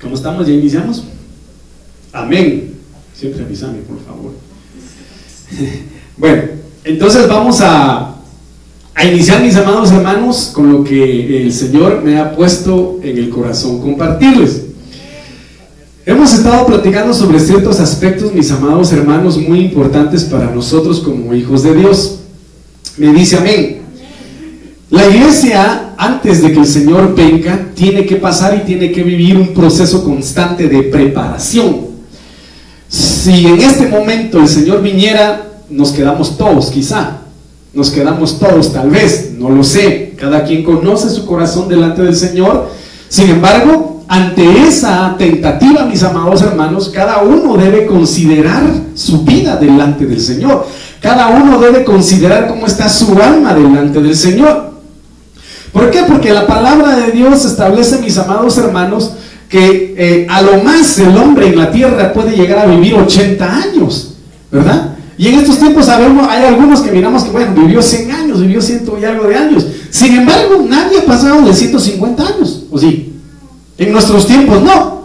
¿Cómo estamos? ¿Ya iniciamos? Amén. Siempre avísame, por favor. bueno, entonces vamos a, a iniciar, mis amados hermanos, con lo que el Señor me ha puesto en el corazón compartirles. Hemos estado platicando sobre ciertos aspectos, mis amados hermanos, muy importantes para nosotros como hijos de Dios. Me dice amén. La iglesia, antes de que el Señor venga, tiene que pasar y tiene que vivir un proceso constante de preparación. Si en este momento el Señor viniera, nos quedamos todos, quizá. Nos quedamos todos, tal vez, no lo sé. Cada quien conoce su corazón delante del Señor. Sin embargo, ante esa tentativa, mis amados hermanos, cada uno debe considerar su vida delante del Señor. Cada uno debe considerar cómo está su alma delante del Señor. ¿Por qué? Porque la palabra de Dios establece, mis amados hermanos, que eh, a lo más el hombre en la tierra puede llegar a vivir 80 años, ¿verdad? Y en estos tiempos hay algunos que miramos que, bueno, vivió 100 años, vivió ciento y algo de años. Sin embargo, nadie ha pasado de 150 años, ¿o sí? En nuestros tiempos no.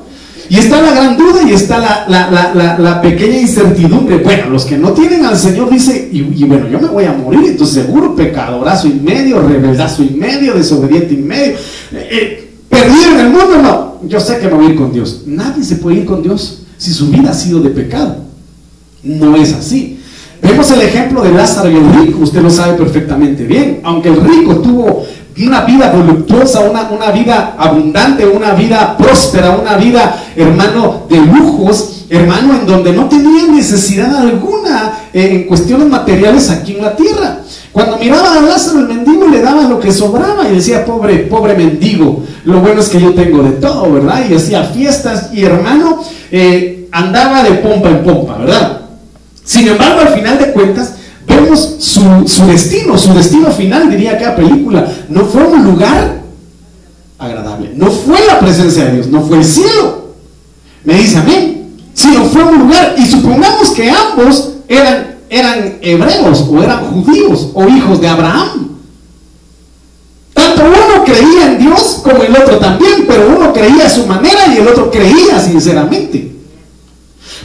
Y está la gran duda y está la, pequeña incertidumbre. Bueno, los que no tienen al Señor dice, y, bueno, yo me voy a morir, entonces seguro pecadorazo y medio, rebeldazo y medio, desobediente y medio. Eh, eh, perdido en el mundo, no. Yo sé que me voy a ir con Dios. Nadie se puede ir con Dios si su vida ha sido de pecado. No es así. Vemos el ejemplo de Lázaro y el rico, usted lo sabe perfectamente bien. Aunque el rico tuvo una vida voluptuosa, una, una vida abundante, una vida próspera, una vida, hermano, de lujos, hermano, en donde no tenía necesidad alguna eh, en cuestiones materiales aquí en la tierra. Cuando miraba a Lázaro el mendigo le daba lo que sobraba y decía, pobre, pobre mendigo, lo bueno es que yo tengo de todo, ¿verdad? Y hacía fiestas y hermano, eh, andaba de pompa en pompa, ¿verdad? Sin embargo, al final de cuentas, vemos su, destino, su destino final, diría cada película, no fue un lugar agradable, no fue la presencia de Dios, no fue el cielo. Me dice amén, sino fue un lugar, y supongamos que ambos eran, eran hebreos o eran judíos o hijos de Abraham. Tanto uno creía en Dios como el otro también, pero uno creía a su manera y el otro creía sinceramente.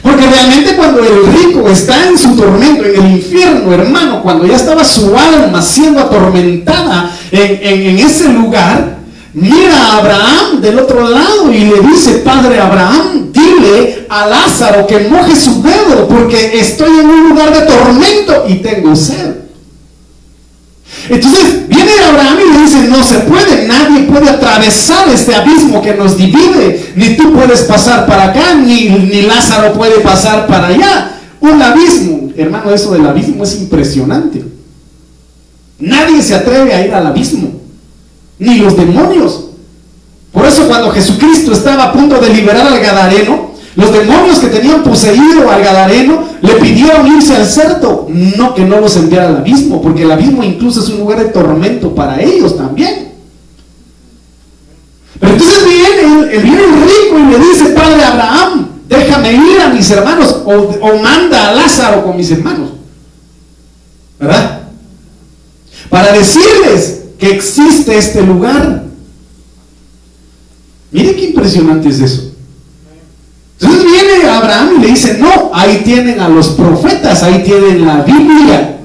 Porque realmente cuando el rico está en su tormento, en el infierno, hermano, cuando ya estaba su alma siendo atormentada en, ese lugar, mira a Abraham del otro lado y le dice, Padre Abraham, dile a Lázaro que moje su dedo porque estoy en un lugar de tormento y tengo sed. Entonces viene Abraham y le dice, no se puede, nadie puede atravesar este abismo que nos divide, ni tú puedes pasar para acá, ni, ni Lázaro puede pasar para allá. Un abismo, hermano, eso del abismo es impresionante. Nadie se atreve a ir al abismo, ni los demonios. Por eso cuando Jesucristo estaba a punto de liberar al Gadareno, los demonios que tenían poseído al Gadareno le pidieron irse al cerdo, no que no los enviara al abismo, porque el abismo incluso es un lugar de tormento para ellos también. Pero entonces viene, viene el rico y le dice, Padre Abraham, déjame ir a mis hermanos o, o manda a Lázaro con mis hermanos. ¿Verdad? Para decirles que existe este lugar. Miren qué impresionante es eso. Abraham y le dice, no, ahí tienen a los profetas, ahí tienen la Biblia,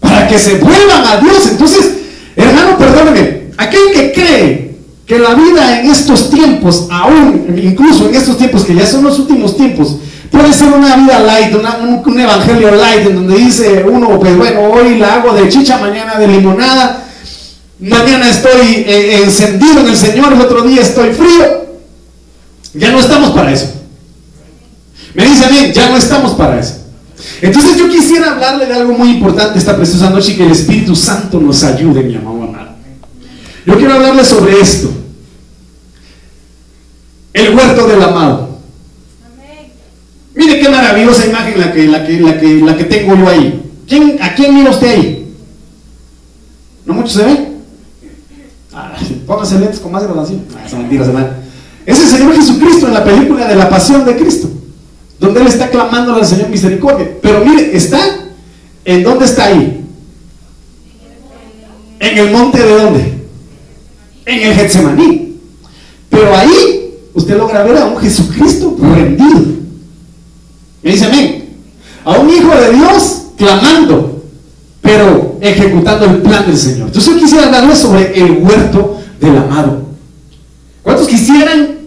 para que se vuelvan a Dios. Entonces, hermano, perdóneme, aquel que cree que la vida en estos tiempos, aún, incluso en estos tiempos que ya son los últimos tiempos, puede ser una vida light, un, evangelio light, en donde dice uno, pues bueno, hoy la hago de chicha, mañana de limonada, mañana estoy eh, encendido en el Señor, el otro día estoy frío. Ya no estamos para eso. Me dice a mí, ya no estamos para eso. Entonces yo quisiera hablarle de algo muy importante esta preciosa noche y que el Espíritu Santo nos ayude, mi amado amado. Yo quiero hablarle sobre esto. El huerto del amado. Mire qué maravillosa imagen la que, la que, la que, la que tengo yo ahí. ¿Quién, ¿A quién mira usted ahí? ¿No mucho se ve? Ah, póngase lentes con más grabación. Ah, esa mentira se es el Señor Jesucristo en la película de la pasión de Cristo, donde Él está clamando al Señor misericordia. Pero mire, está, ¿en dónde está ahí? En el monte de dónde? En el Getsemaní. Pero ahí usted logra ver a un Jesucristo rendido. Me dice amén. A un hijo de Dios clamando, pero ejecutando el plan del Señor. Entonces yo quisiera hablarles sobre el huerto del amado. ¿Cuántos quisieran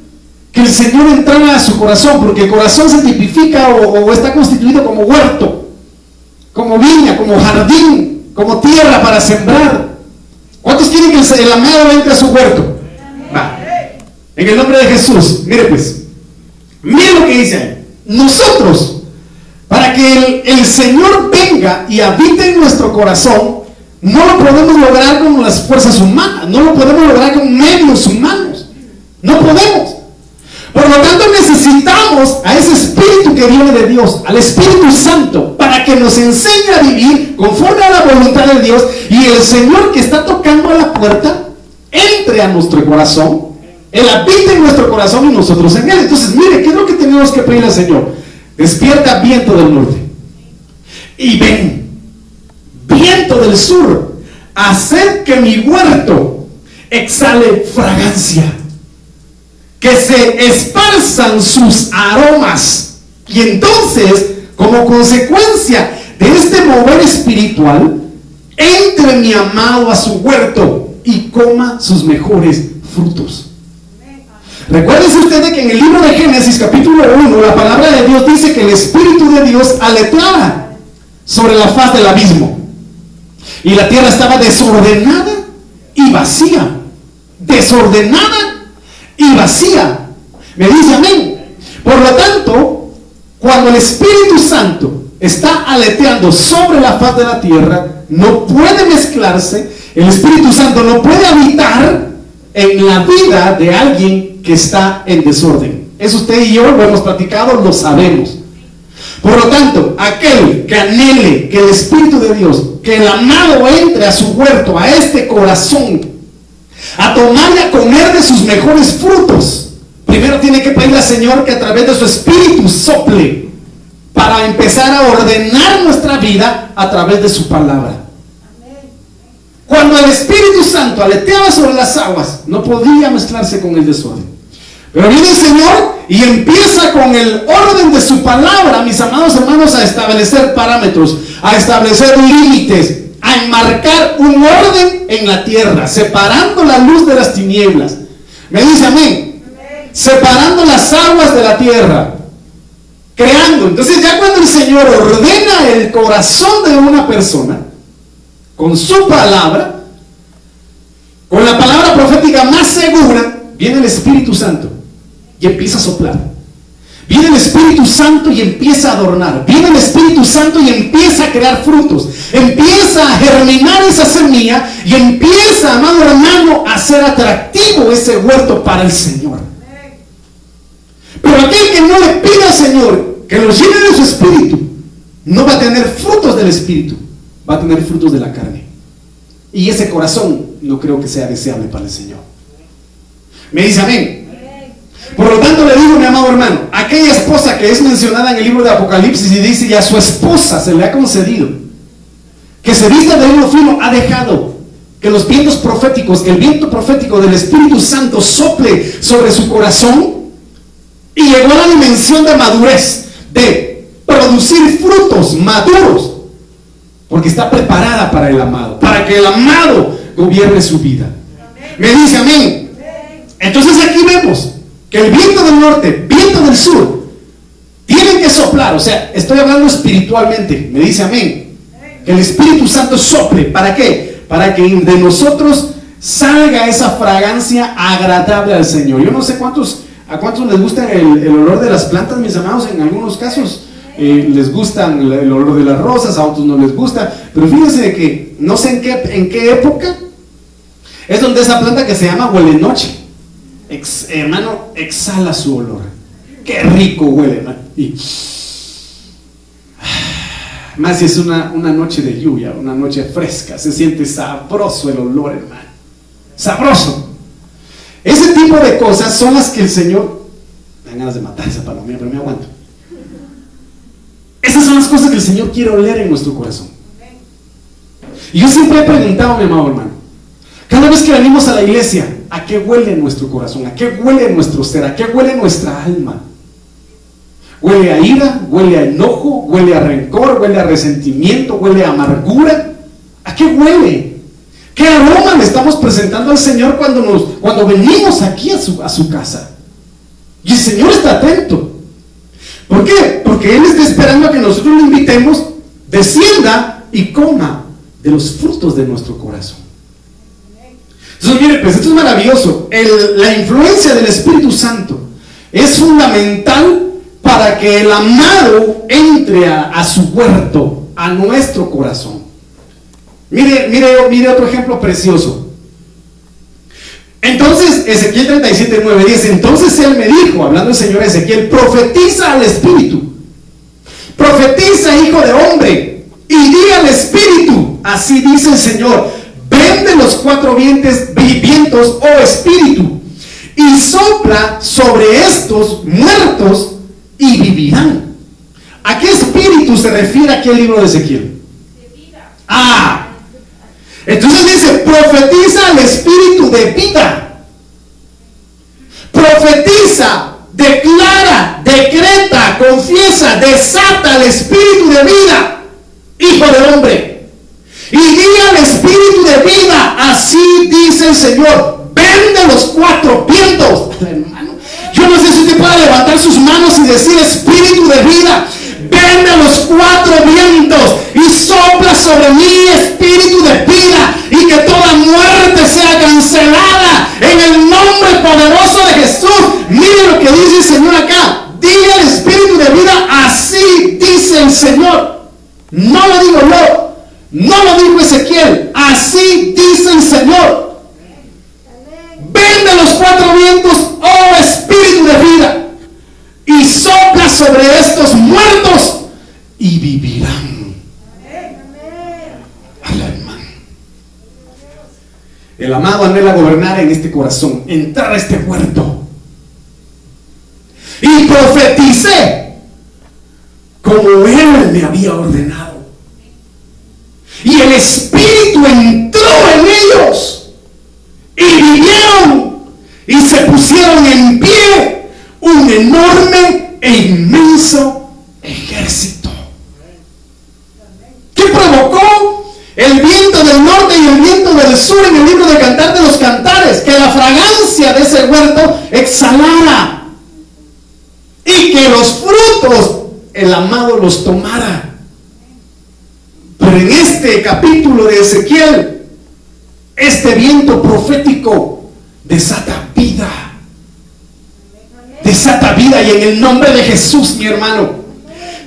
que el Señor entrara a su corazón? Porque el corazón se tipifica o, está constituido como huerto, como viña, como jardín, como tierra para sembrar. ¿Cuántos quieren que el, amado entre a su huerto? En el nombre de Jesús. Mire pues. Mire lo que dice Nosotros, para que el, el Señor venga y habite en nuestro corazón, no lo podemos lograr con las fuerzas humanas, no lo podemos lograr con medios humanos. No podemos. Por lo tanto, necesitamos a ese Espíritu que viene de Dios, al Espíritu Santo, para que nos enseñe a vivir conforme a la voluntad de Dios y el Señor que está tocando a la puerta entre a nuestro corazón, Él habita en nuestro corazón y nosotros en Él. Entonces, mire, ¿qué es lo que tenemos que pedirle al Señor? Despierta viento del norte y ven, viento del sur, hacer que mi huerto exhale fragancia que se esparzan sus aromas. Y entonces, como consecuencia de este mover espiritual, entre mi amado a su huerto y coma sus mejores frutos. Recuérdense ustedes que en el libro de Génesis capítulo 1 la palabra de Dios dice que el Espíritu de Dios aleteaba sobre la faz del abismo. Y la tierra estaba desordenada y vacía. Desordenada y vacía. Me dice amén. Por lo tanto, cuando el Espíritu Santo está aleteando sobre la faz de la tierra, no puede mezclarse, el Espíritu Santo no puede habitar en la vida de alguien que está en desorden. Eso usted y yo lo hemos platicado, lo sabemos. Por lo tanto, aquel que anhele que el Espíritu de Dios, que el amado entre a su huerto, a este corazón a tomar y a comer de sus mejores frutos. Primero tiene que pedirle al Señor que a través de su espíritu sople para empezar a ordenar nuestra vida a través de su palabra. Cuando el Espíritu Santo aleteaba sobre las aguas, no podía mezclarse con el desorden. Pero viene el Señor y empieza con el orden de su palabra, mis amados hermanos, a establecer parámetros, a establecer límites, enmarcar un orden en la tierra, separando la luz de las tinieblas. Me dice amén. Separando las aguas de la tierra. Creando. Entonces ya cuando el Señor ordena el corazón de una persona, con su palabra, con la palabra profética más segura, viene el Espíritu Santo y empieza a soplar. Viene el Espíritu Santo y empieza a adornar. Viene el Espíritu Santo y empieza a crear frutos. Empieza a germinar esa semilla y empieza, amado hermano, a ser atractivo ese huerto para el Señor. Pero aquel que no le pide al Señor que lo llene de su Espíritu, no va a tener frutos del Espíritu, va a tener frutos de la carne. Y ese corazón no creo que sea deseable para el Señor. Me dice amén. Por lo tanto, le digo, mi amado hermano, aquella esposa que es mencionada en el libro de Apocalipsis y dice, y a su esposa se le ha concedido que se vista de uno fino, ha dejado que los vientos proféticos, que el viento profético del Espíritu Santo sople sobre su corazón y llegó a la dimensión de madurez, de producir frutos maduros, porque está preparada para el amado, para que el amado gobierne su vida. Me dice amén. Entonces aquí vemos que el viento del norte, viento del sur, tienen que soplar. O sea, estoy hablando espiritualmente. Me dice amén. Que el Espíritu Santo sople. ¿Para qué? Para que de nosotros salga esa fragancia agradable al Señor. Yo no sé cuántos, a cuántos les gusta el, olor de las plantas, mis amados, en algunos casos. Eh, les gustan el, olor de las rosas, a otros no les gusta. Pero fíjense que no sé en qué, en qué época es donde esa planta que se llama huele noche hermano, exhala su olor. Qué rico huele, hermano. más si es una, una noche de lluvia, una noche fresca, se siente sabroso el olor, hermano. Sabroso. Ese tipo de cosas son las que el Señor. Me dan ganas de matar esa palomilla, pero me aguanto. Esas son las cosas que el Señor quiere oler en nuestro corazón. Y yo siempre he preguntado, mi amado hermano, cada vez que venimos a la iglesia, ¿A qué huele nuestro corazón? ¿A qué huele nuestro ser? ¿A qué huele nuestra alma? ¿Huele a ira? ¿Huele a enojo? ¿Huele a rencor? ¿Huele a resentimiento? ¿Huele a amargura? ¿A qué huele? ¿Qué aroma le estamos presentando al Señor cuando, nos, cuando venimos aquí a su, a su casa? Y el Señor está atento. ¿Por qué? Porque Él está esperando a que nosotros lo invitemos, descienda y coma de los frutos de nuestro corazón. Entonces, mire, pues esto es maravilloso. la influencia del Espíritu Santo es fundamental para que el amado entre a, su huerto, a nuestro corazón. Mire, mire, mire otro ejemplo precioso. Entonces, Ezequiel 37, 9 dice, entonces él me dijo, hablando el Señor Ezequiel, profetiza al Espíritu. Profetiza, hijo de hombre, y diga al Espíritu, así dice el Señor, vende los cuatro vientos, vientos, oh Espíritu, y sopla sobre estos muertos y vivirán. ¿A qué espíritu se refiere aquí el libro de Ezequiel? Ah, entonces dice, profetiza al espíritu de vida. Profetiza, declara, decreta, confiesa, desata al espíritu de vida, hijo de hombre. Y diga al espíritu de vida, así dice el Señor, vende los cuatro vientos. Yo no sé si usted puede levantar sus manos y decir espíritu de vida. Vende los cuatro vientos y sopla sobre mí espíritu de vida y que toda muerte sea cancelada en el nombre poderoso de Jesús. Mire lo que dice el Señor acá. Diga el espíritu de vida, así dice el Señor. No lo digo yo, no lo dijo Ezequiel, así dice el Señor. Vende los cuatro vientos, oh espíritu de vida, y sopla sobre estos muertos y vivirán. El amado anhela gobernar en este corazón, entrar a este huerto. Y profeticé como Él me había ordenado. El Espíritu entró en ellos y vivieron y se pusieron en pie un enorme e inmenso ejército. ¿Qué provocó? El viento del norte y el viento del sur en el libro de Cantar de los Cantares, que la fragancia de ese huerto exhalara y que los frutos el amado los tomara. Pero en este capítulo de Ezequiel este viento profético desata vida. Desata vida y en el nombre de Jesús, mi hermano.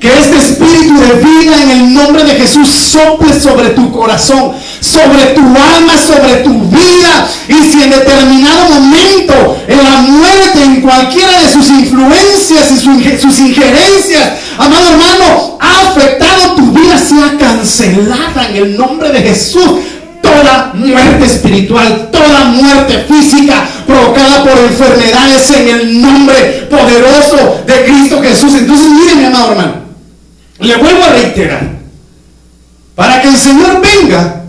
Que este espíritu de vida en el nombre de Jesús sople sobre tu corazón, sobre tu alma, sobre tu vida. Y si en determinado momento en la muerte, en cualquiera de sus influencias y sus injerencias, amado hermano, ha afectado tu vida, sea cancelada en el nombre de Jesús toda muerte espiritual, toda muerte física provocada por enfermedades en el nombre poderoso de Cristo Jesús. Entonces, mire mi amado hermano, le vuelvo a reiterar, para que el Señor venga,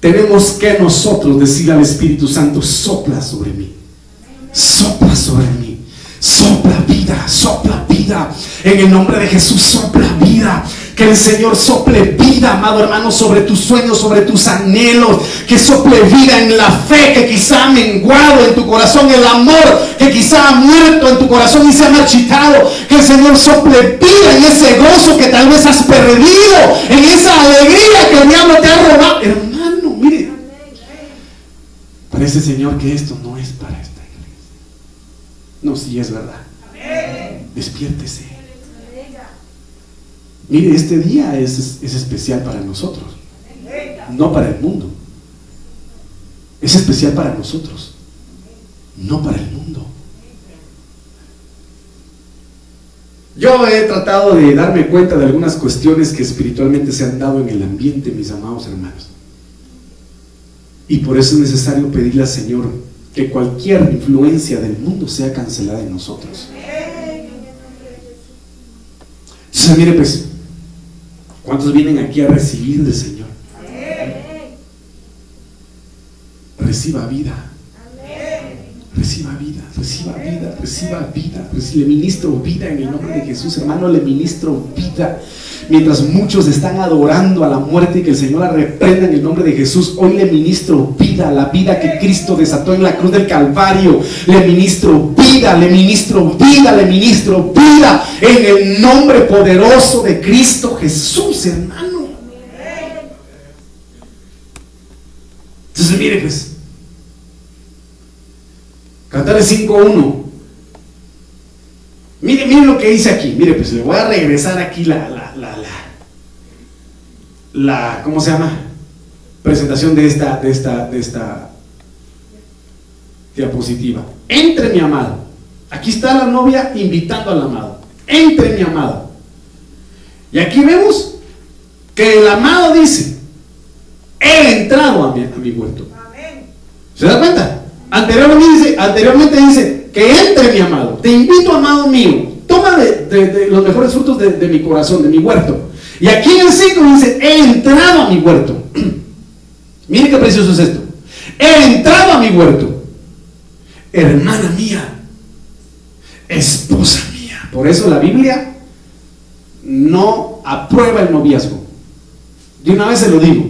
tenemos que nosotros decir al Espíritu Santo, sopla sobre mí, sopla sobre mí, sopla vida, sopla vida, en el nombre de Jesús, sopla vida que el Señor sople vida, amado hermano, sobre tus sueños, sobre tus anhelos. Que sople vida en la fe que quizá ha menguado en tu corazón, el amor que quizá ha muerto en tu corazón y se ha marchitado. Que el Señor sople vida en ese gozo que tal vez has perdido, en esa alegría que el diablo te ha robado. Hermano, mire. Parece, Señor, que esto no es para esta iglesia. No, si es verdad. Despiértese. Mire, este día es, especial para nosotros, no para el mundo. Es especial para nosotros, no para el mundo. Yo he tratado de darme cuenta de algunas cuestiones que espiritualmente se han dado en el ambiente, mis amados hermanos. Y por eso es necesario pedirle al Señor que cualquier influencia del mundo sea cancelada en nosotros. Entonces, mire pues, ¿Cuántos vienen aquí a recibir del Señor? Reciba vida. Reciba vida, reciba vida, reciba vida. Le ministro vida en el nombre de Jesús, hermano, le ministro vida. Mientras muchos están adorando a la muerte y que el Señor la reprenda en el nombre de Jesús, hoy le ministro vida, la vida que Cristo desató en la cruz del Calvario. Le ministro vida, le ministro vida, le ministro vida en el nombre poderoso de Cristo Jesús, hermano. Entonces, mire pues, Cantares 5.1. Mire, mire lo que dice aquí. Mire, pues le voy a regresar aquí la, la, la ¿cómo se llama? Presentación de esta, de esta, de esta diapositiva. Entre mi amado. Aquí está la novia invitando al amado. Entre mi amado. Y aquí vemos que el amado dice, he entrado a mi, a mi huerto. ¿Se da cuenta? Anteriormente dice, anteriormente dice que entre mi amado. Te invito, amado mío. Toma de, los mejores frutos de, mi corazón, de mi huerto. Y aquí en 5 dice, he entrado a mi huerto. Mire qué precioso es esto. He entrado a mi huerto. Hermana mía, esposa mía. Por eso la Biblia no aprueba el noviazgo. De una vez se lo digo.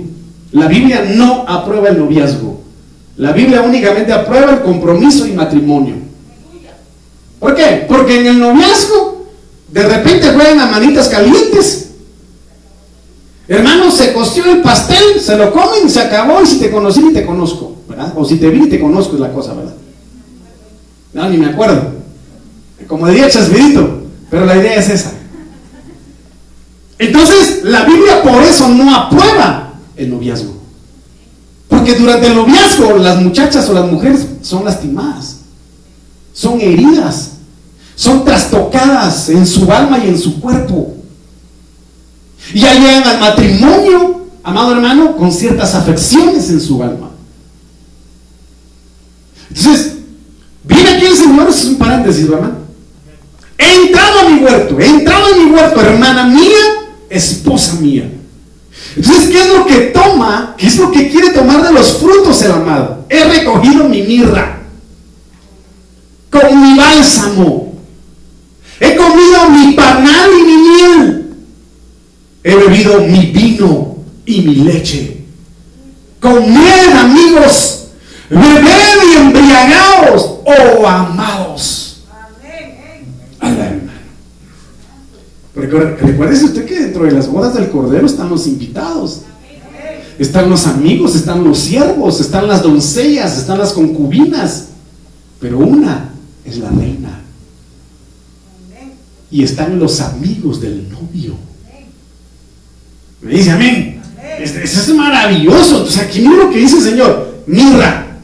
La Biblia no aprueba el noviazgo. La Biblia únicamente aprueba el compromiso y matrimonio. ¿Por qué? Porque en el noviazgo de repente juegan a manitas calientes. Hermano, se coció el pastel, se lo comen, se acabó y si te conocí ni te conozco, ¿verdad? O si te vi te conozco es la cosa, ¿verdad? No, ni me acuerdo. Como diría Chasvidito, pero la idea es esa. Entonces, la Biblia por eso no aprueba el noviazgo. Porque durante el noviazgo las muchachas o las mujeres son lastimadas, son heridas, son trastocadas en su alma y en su cuerpo. Y ya llegan al matrimonio, amado hermano, con ciertas afecciones en su alma. Entonces, viene aquí el Señor, es un paréntesis, ¿verdad? He entrado a mi huerto, he entrado a mi huerto, hermana mía, esposa mía. Entonces, ¿qué es lo que toma? ¿Qué es lo que quiere tomar de los frutos el amado? He recogido mi mirra con mi bálsamo. He comido mi panal y mi miel. He bebido mi vino y mi leche. Con miel, amigos. Bebed y embriagados, oh amados. Amén. Recuerde usted que dentro de las bodas del Cordero están los invitados. Están los amigos, están los siervos, están las doncellas, están las concubinas. Pero una es la reina. Y están los amigos del novio. Me dice amén. Eso es maravilloso. Entonces aquí mira lo que dice el Señor. Mirra,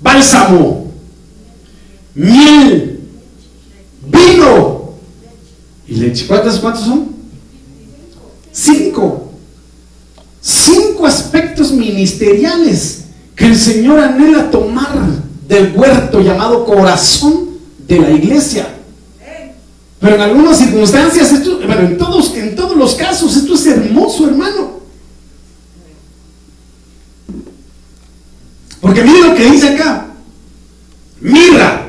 bálsamo, miel, vino y leche. ¿Cuántos, cuántos son? Cinco. Cinco aspectos ministeriales que el Señor anhela tomar del huerto llamado corazón de la iglesia. Pero en algunas circunstancias, esto, en todos, en todos los casos, esto es hermoso, hermano. Porque mire lo que dice acá. Mira,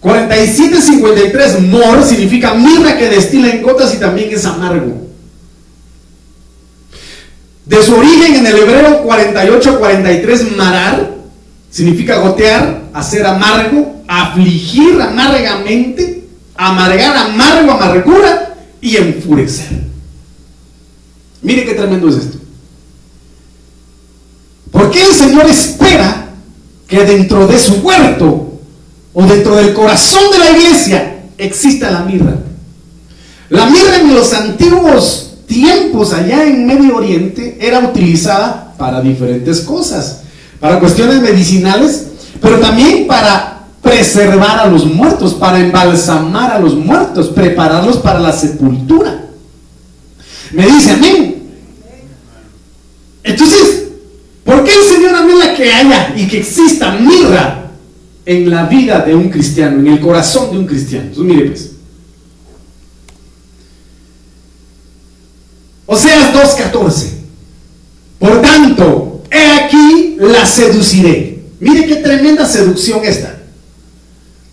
4753, mor significa mirra que destila en gotas y también es amargo. De su origen en el hebreo 48-43, marar significa gotear, hacer amargo, afligir amargamente, amargar, amargo, amargura y enfurecer. Mire qué tremendo es esto. ¿Por qué el Señor espera que dentro de su huerto o dentro del corazón de la iglesia exista la mirra. La mirra en los antiguos tiempos allá en Medio Oriente era utilizada para diferentes cosas, para cuestiones medicinales, pero también para preservar a los muertos, para embalsamar a los muertos, prepararlos para la sepultura. Me dice amén. Entonces, ¿por qué el Señor anhela que haya y que exista mirra en la vida de un cristiano, en el corazón de un cristiano. Mire pues. Oseas 2.14. Por tanto, he aquí la seduciré. Mire qué tremenda seducción esta.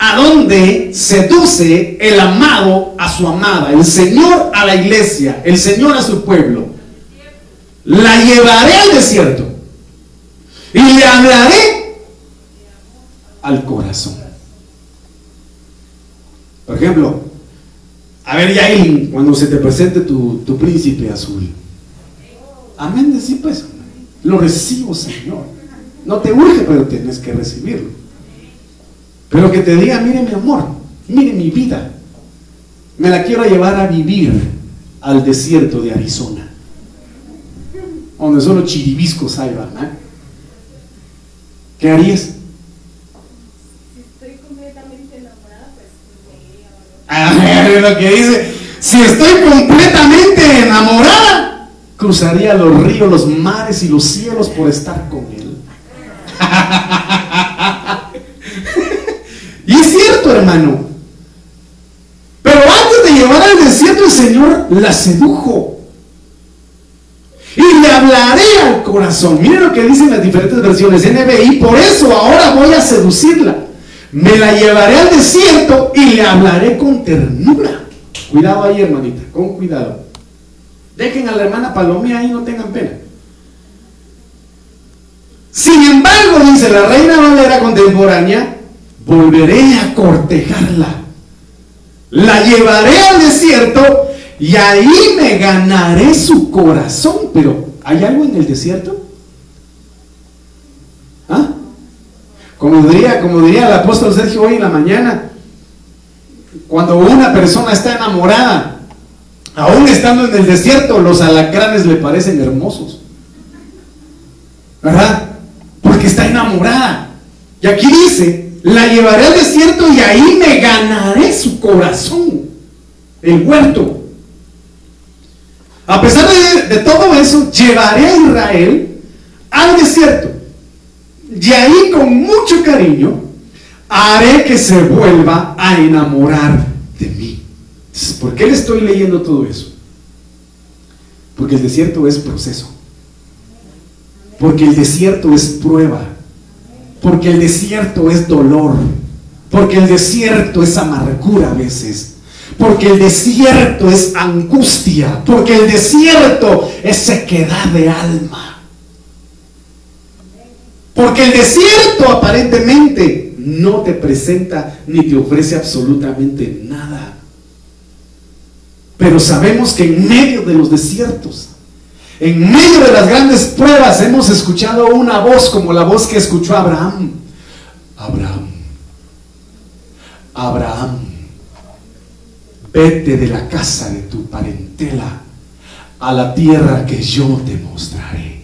¿A dónde seduce el amado a su amada? El Señor a la iglesia, el Señor a su pueblo. La llevaré al desierto y le hablaré al corazón. Por ejemplo, a ver, Yailin, cuando se te presente tu, príncipe azul. Amén, sí, pues. Lo recibo, Señor. No te urge, pero tienes que recibirlo. Pero que te diga, mire mi amor, mire mi vida. Me la quiero llevar a vivir al desierto de Arizona. Donde solo chiribiscos hay, ¿verdad? ¿Qué harías? Si estoy completamente enamorada, pues Ah, lo que dice, si estoy completamente enamorada, cruzaría los ríos, los mares y los cielos por estar con él. hermano. Pero antes de llevar al desierto, el Señor la sedujo. Y le hablaré al corazón. Miren lo que dicen las diferentes versiones NBI. Por eso ahora voy a seducirla. Me la llevaré al desierto y le hablaré con ternura. Cuidado ahí, hermanita, con cuidado. Dejen a la hermana Palomía ahí, no tengan pena. Sin embargo, dice la reina Valera contemporánea, volveré a cortejarla. La llevaré al desierto y ahí me ganaré su corazón. Pero, ¿hay algo en el desierto? ¿Ah? Como diría, como diría el apóstol Sergio hoy en la mañana, cuando una persona está enamorada, aún estando en el desierto, los alacranes le parecen hermosos. ¿Verdad? Porque está enamorada. Y aquí dice, la llevaré al desierto y ahí me ganaré su corazón, el huerto. A pesar de, de todo eso, llevaré a Israel al desierto. Y ahí con mucho cariño haré que se vuelva a enamorar de mí. ¿Por qué le estoy leyendo todo eso? Porque el desierto es proceso. Porque el desierto es prueba. Porque el desierto es dolor. Porque el desierto es amargura a veces. Porque el desierto es angustia. Porque el desierto es sequedad de alma. Porque el desierto aparentemente no te presenta ni te ofrece absolutamente nada. Pero sabemos que en medio de los desiertos, en medio de las grandes pruebas, hemos escuchado una voz como la voz que escuchó Abraham. Abraham, Abraham, vete de la casa de tu parentela a la tierra que yo te mostraré.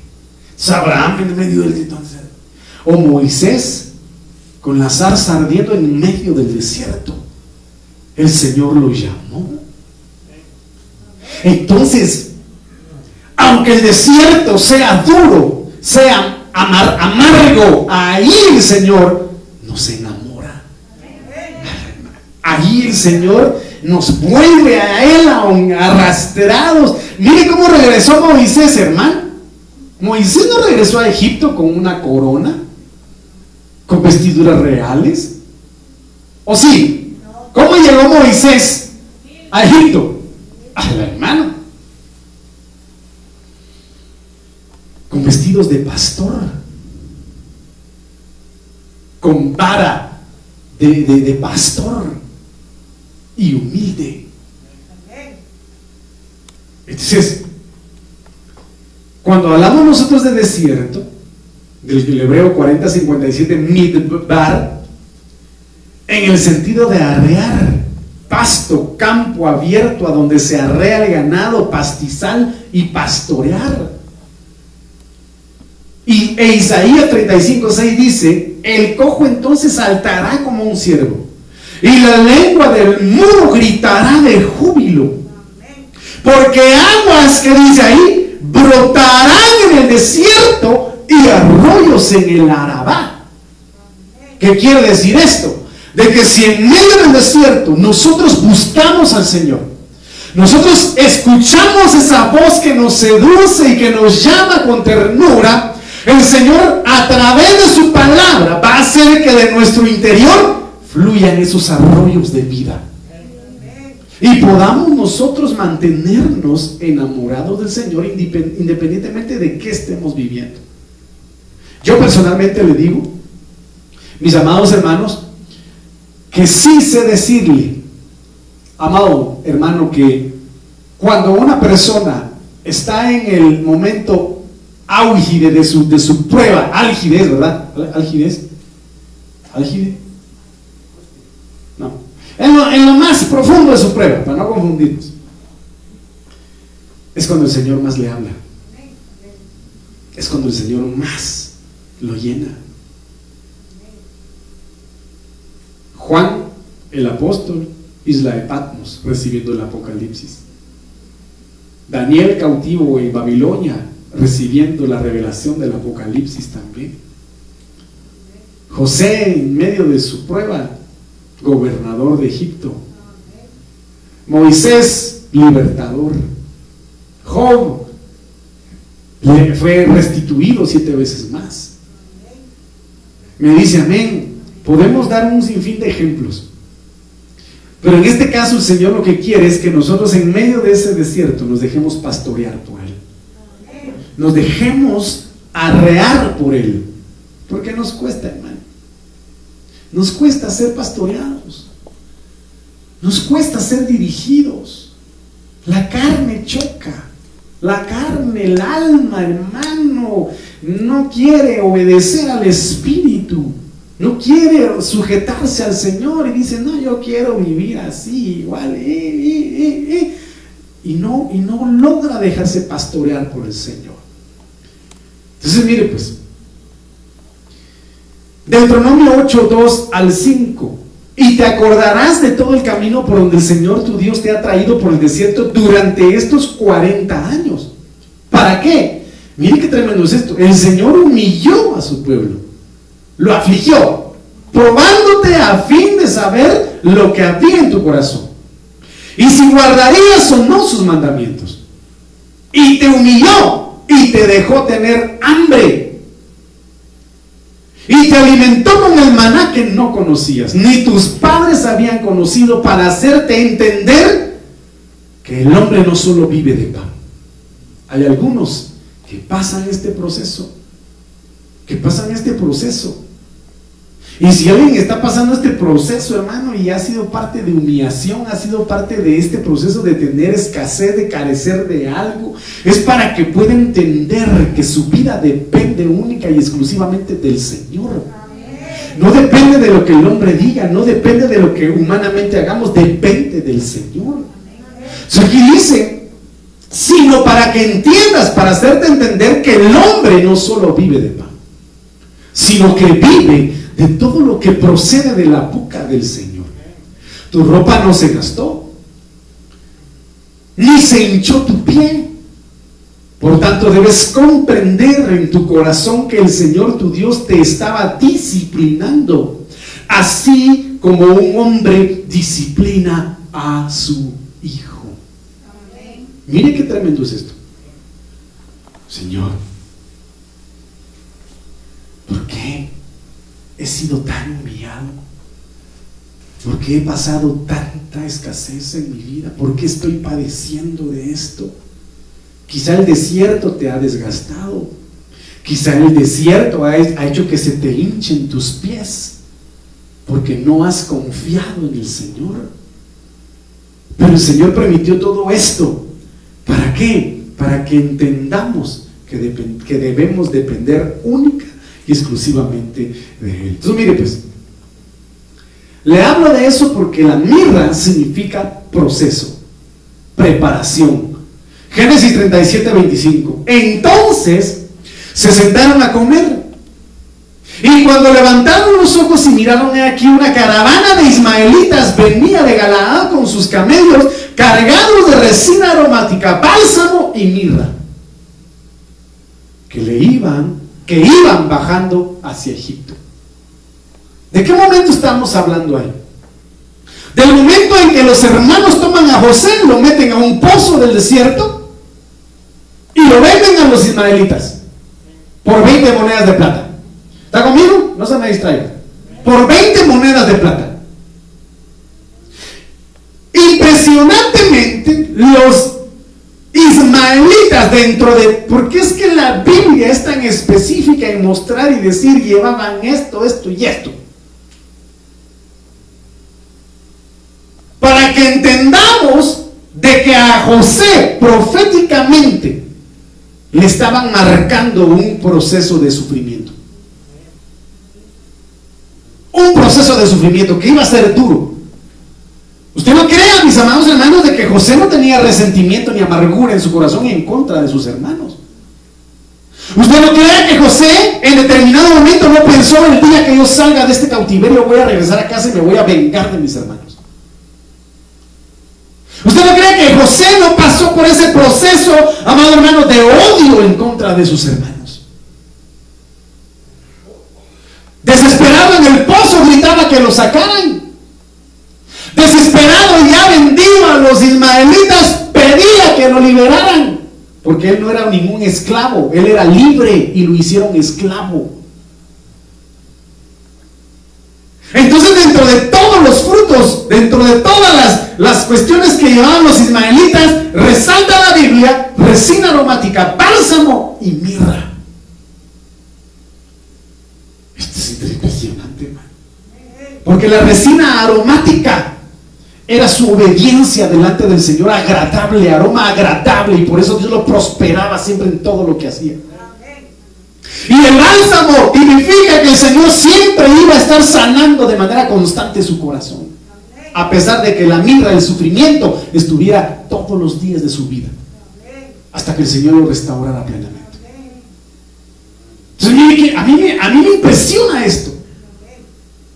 Abraham en medio del entonces. O Moisés con la zarza ardiendo en medio del desierto. El Señor lo llamó. Entonces, aunque el desierto sea duro, sea amargo, ahí el Señor nos enamora. Ahí el Señor nos vuelve a Él arrastrados. Mire cómo regresó Moisés, hermano. Moisés no regresó a Egipto con una corona, con vestiduras reales. ¿O sí? ¿Cómo llegó Moisés a Egipto? Al hermano. Con de pastor. Con vara de, de, de pastor. Y humilde. Entonces, cuando hablamos nosotros de desierto, del hebreo 4057, midbar, en el sentido de arrear, pasto, campo abierto a donde se arrea el ganado, pastizal y pastorear. Y e Isaías 35:6 dice, el cojo entonces saltará como un ciervo, y la lengua del mudo gritará de júbilo. Porque aguas que dice ahí brotarán en el desierto y arroyos en el Arabá. ¿Qué quiere decir esto? De que si en medio del desierto nosotros buscamos al Señor, nosotros escuchamos esa voz que nos seduce y que nos llama con ternura, El Señor a través de su palabra va a hacer que de nuestro interior fluyan esos arroyos de vida. Y podamos nosotros mantenernos enamorados del Señor independientemente de qué estemos viviendo. Yo personalmente le digo, mis amados hermanos, que sí sé decirle, amado hermano, que cuando una persona está en el momento álgide de su, de su prueba, álgidez, ¿verdad? Álgidez. ¿Álgide? No. En lo más profundo de su prueba, para no confundirnos. Es cuando el Señor más le habla. Es cuando el Señor más lo llena. Juan, el apóstol, isla de Patmos, recibiendo el Apocalipsis. Daniel cautivo en Babilonia, recibiendo la revelación del Apocalipsis también. José en medio de su prueba, gobernador de Egipto. Moisés, libertador. Job le fue restituido siete veces más. Me dice amén. Podemos dar un sinfín de ejemplos. Pero en este caso el Señor lo que quiere es que nosotros en medio de ese desierto nos dejemos pastorear por Él. Nos dejemos arrear por Él. Porque nos cuesta, hermano. Nos cuesta ser pastoreados. Nos cuesta ser dirigidos. La carne choca. La carne, el alma, hermano, no quiere obedecer al Espíritu. No quiere sujetarse al Señor y dice, no, yo quiero vivir así, igual. Eh, eh, eh, y, no, y no logra dejarse pastorear por el Señor. Entonces, mire pues, Deuteronomio 8, 2 al 5. Y te acordarás de todo el camino por donde el Señor tu Dios te ha traído por el desierto durante estos 40 años. ¿Para qué? Mire qué tremendo es esto. El Señor humilló a su pueblo lo afligió, probándote a fin de saber lo que había en tu corazón. Y si guardarías o no sus mandamientos. Y te humilló y te dejó tener hambre. Y te alimentó con el maná que no conocías, ni tus padres habían conocido para hacerte entender que el hombre no solo vive de pan. Hay algunos que pasan este proceso, que pasan este proceso y si alguien está pasando este proceso, hermano, y ha sido parte de humillación, ha sido parte de este proceso de tener escasez, de carecer de algo, es para que pueda entender que su vida depende única y exclusivamente del Señor. No depende de lo que el hombre diga, no depende de lo que humanamente hagamos, depende del Señor. So, aquí dice, sino para que entiendas, para hacerte entender que el hombre no solo vive de pan, sino que vive de todo lo que procede de la boca del Señor. Tu ropa no se gastó, ni se hinchó tu pie. Por tanto, debes comprender en tu corazón que el Señor tu Dios te estaba disciplinando, así como un hombre disciplina a su hijo. Mire qué tremendo es esto. Señor, ¿por qué? He sido tan humillado? ¿Por qué he pasado tanta escasez en mi vida? ¿Por qué estoy padeciendo de esto? Quizá el desierto te ha desgastado. Quizá el desierto ha hecho que se te hinchen tus pies porque no has confiado en el Señor. Pero el Señor permitió todo esto. ¿Para qué? Para que entendamos que, debemos depender única exclusivamente de Él. Entonces, mire pues, le hablo de eso porque la mirra significa proceso, preparación. Génesis 37, 25. Entonces se sentaron a comer. Y cuando levantaron los ojos y miraron aquí una caravana de ismaelitas venía de Galaad con sus camellos cargados de resina aromática, bálsamo y mirra, que le iban que iban bajando hacia Egipto. ¿De qué momento estamos hablando ahí? Del momento en que los hermanos toman a José, lo meten a un pozo del desierto y lo venden a los ismaelitas. por 20 monedas de plata. ¿Está conmigo? No se me distraiga. Por 20 monedas de plata. Impresionantemente, los dentro de... Porque es que la Biblia es tan específica en mostrar y decir llevaban esto, esto y esto. Para que entendamos de que a José proféticamente le estaban marcando un proceso de sufrimiento. Un proceso de sufrimiento que iba a ser duro. Usted no crea, mis amados hermanos, de que José no tenía resentimiento ni amargura en su corazón en contra de sus hermanos. Usted no crea que José en determinado momento no pensó el día que yo salga de este cautiverio voy a regresar a casa y me voy a vengar de mis hermanos. ¿Usted no cree que José no pasó por ese proceso, amado hermano, de odio en contra de sus hermanos? Desesperado en el pozo gritaba que lo sacaran. Desesperado y ya vendido a los ismaelitas, pedía que lo liberaran. Porque él no era ningún esclavo, él era libre y lo hicieron esclavo. Entonces dentro de todos los frutos, dentro de todas las, las cuestiones que llevaban los ismaelitas, resalta la Biblia resina aromática, bálsamo y mirra. Esto es impresionante. Porque la resina aromática era su obediencia delante del Señor, agradable, aroma agradable, y por eso Dios lo prosperaba siempre en todo lo que hacía. Y el bálsamo significa que el Señor siempre iba a estar sanando de manera constante su corazón. A pesar de que la mirra del sufrimiento estuviera todos los días de su vida. Hasta que el Señor lo restaurara plenamente. Entonces, a, mí, a mí me impresiona esto.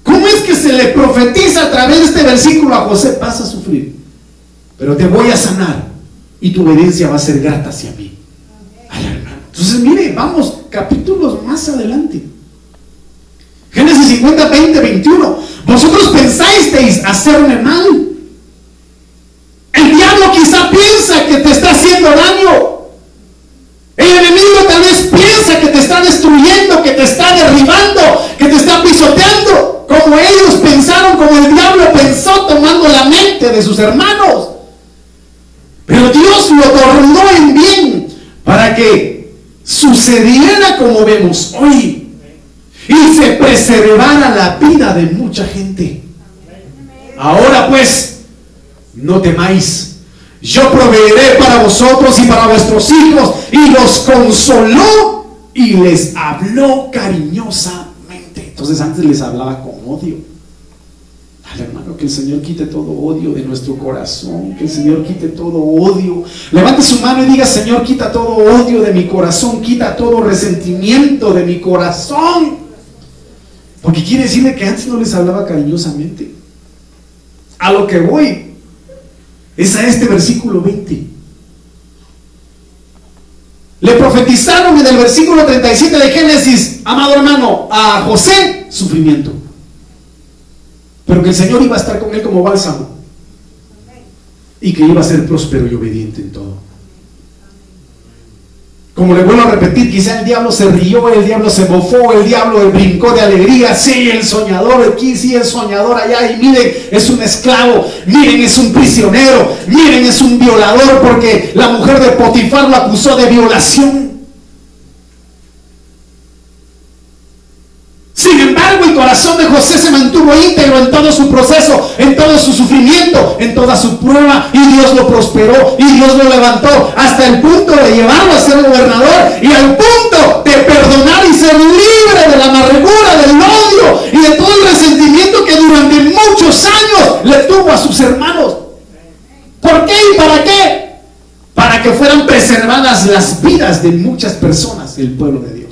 ¿Cómo es que se le profetiza a través de este versículo a José? Vas a sufrir, pero te voy a sanar y tu obediencia va a ser grata hacia mí. Entonces, mire, vamos, capítulos más adelante. Génesis 50, 20, 21. Vosotros pensáis hacerme mal. El diablo quizá piensa que te está haciendo daño. El enemigo tal vez piensa que te está destruyendo, que te está derribando, que te está pisoteando. Ellos pensaron, como el diablo pensó tomando la mente de sus hermanos. Pero Dios lo tornó en bien para que sucediera como vemos hoy y se preservara la vida de mucha gente. Ahora pues, no temáis. Yo proveeré para vosotros y para vuestros hijos. Y los consoló y les habló Entonces antes les hablaba con odio hermano, que el Señor quite todo odio de nuestro corazón, que el Señor quite todo odio. Levante su mano y diga, Señor, quita todo odio de mi corazón, quita todo resentimiento de mi corazón. Porque quiere decirle que antes no les hablaba cariñosamente. A lo que voy es a este versículo 20. Le profetizaron en el versículo 37 de Génesis, amado hermano, a José, sufrimiento pero que el Señor iba a estar con él como bálsamo y que iba a ser próspero y obediente en todo. Como le vuelvo a repetir, quizá el diablo se rió, el diablo se bofó, el diablo brincó de alegría. Sí, el soñador aquí, sí, el soñador allá. Y miren, es un esclavo. Miren, es un prisionero. Miren, es un violador porque la mujer de Potifar lo acusó de violación. Sin embargo, el corazón de Mantuvo íntegro en todo su proceso, en todo su sufrimiento, en toda su prueba, y Dios lo prosperó, y Dios lo levantó, hasta el punto de llevarlo a ser gobernador, y al punto de perdonar y ser libre de la amargura, del odio y de todo el resentimiento que durante muchos años le tuvo a sus hermanos. ¿Por qué y para qué? Para que fueran preservadas las vidas de muchas personas del pueblo de Dios.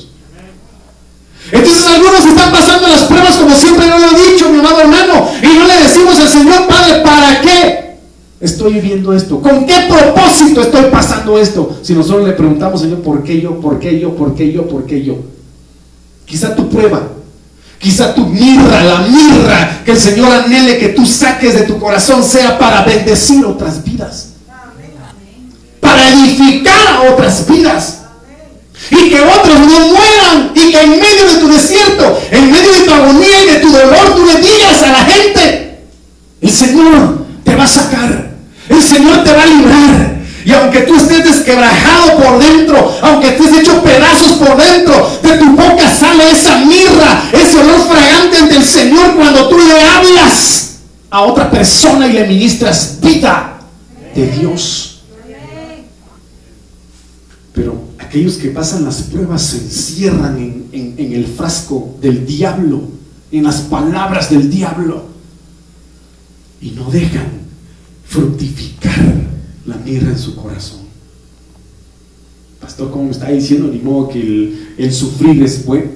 Entonces algunos están pasando las pruebas como siempre yo lo he dicho, mi amado hermano, y no le decimos al Señor, Padre, ¿para qué estoy viviendo esto? ¿Con qué propósito estoy pasando esto? Si nosotros le preguntamos, Señor, ¿por qué yo? ¿Por qué yo? ¿Por qué yo? ¿Por qué yo? Quizá tu prueba, quizá tu mirra, la mirra que el Señor anhele que tú saques de tu corazón sea para bendecir otras vidas, para edificar a otras vidas. Y que otros no mueran. Y que en medio de tu desierto, en medio de tu agonía y de tu dolor, tú le digas a la gente, el Señor te va a sacar. El Señor te va a librar. Y aunque tú estés desquebrajado por dentro, aunque estés hecho pedazos por dentro, de tu boca sale esa mirra, ese olor fragante ante el Señor cuando tú le hablas a otra persona y le ministras vida de Dios. Pero aquellos que pasan las pruebas se encierran en, el frasco del diablo, en las palabras del diablo, y no dejan fructificar la mirra en su corazón. Pastor, como me está diciendo, ni modo que el, sufrir es bueno.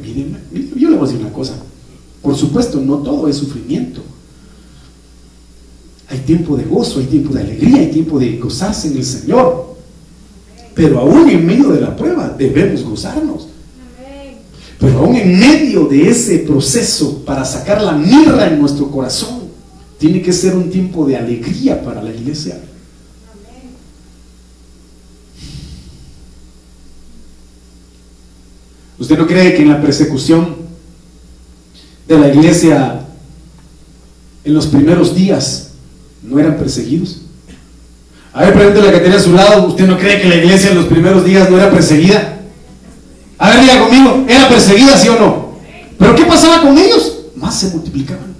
Yo le voy a decir una cosa. Por supuesto, no todo es sufrimiento. Hay tiempo de gozo, hay tiempo de alegría, hay tiempo de gozarse en el Señor. Pero aún en medio de la prueba debemos gozarnos. Pero aún en medio de ese proceso para sacar la mirra en nuestro corazón, tiene que ser un tiempo de alegría para la iglesia. ¿Usted no cree que en la persecución de la iglesia en los primeros días no eran perseguidos? A ver, pregúntale a la que tenía a su lado, ¿usted no cree que la iglesia en los primeros días no era perseguida? A ver, diga conmigo, ¿era perseguida, sí o no? ¿Pero qué pasaba con ellos? Más se multiplicaban,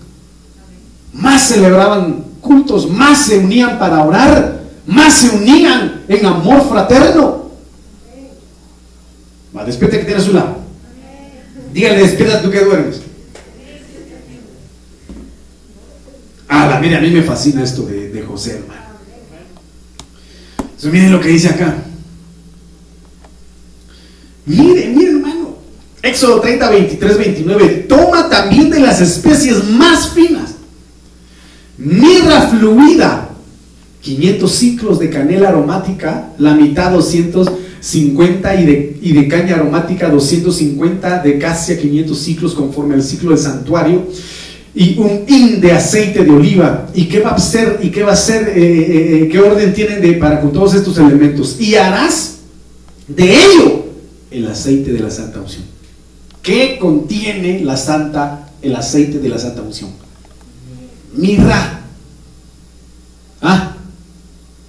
más celebraban cultos, más se unían para orar, más se unían en amor fraterno. Va, despierta que tiene a su lado. Dígale, despierta tú que duermes. Ah, la mire, a mí me fascina esto de, de José, hermano. Entonces, miren lo que dice acá. Mire, mire, hermano. Éxodo 30, 23, 29. Toma también de las especies más finas. Mirra fluida. 500 ciclos de canela aromática. La mitad 200 50 y de, y de caña aromática 250, de casia 500 ciclos conforme al ciclo del santuario y un hin de aceite de oliva. ¿Y qué va a ser? ¿Y qué va a ser? Eh, eh, eh, ¿Qué orden tienen de, para con todos estos elementos? Y harás de ello el aceite de la santa unción. ¿Qué contiene la santa, el aceite de la santa unción? Mirra. ¿Ah?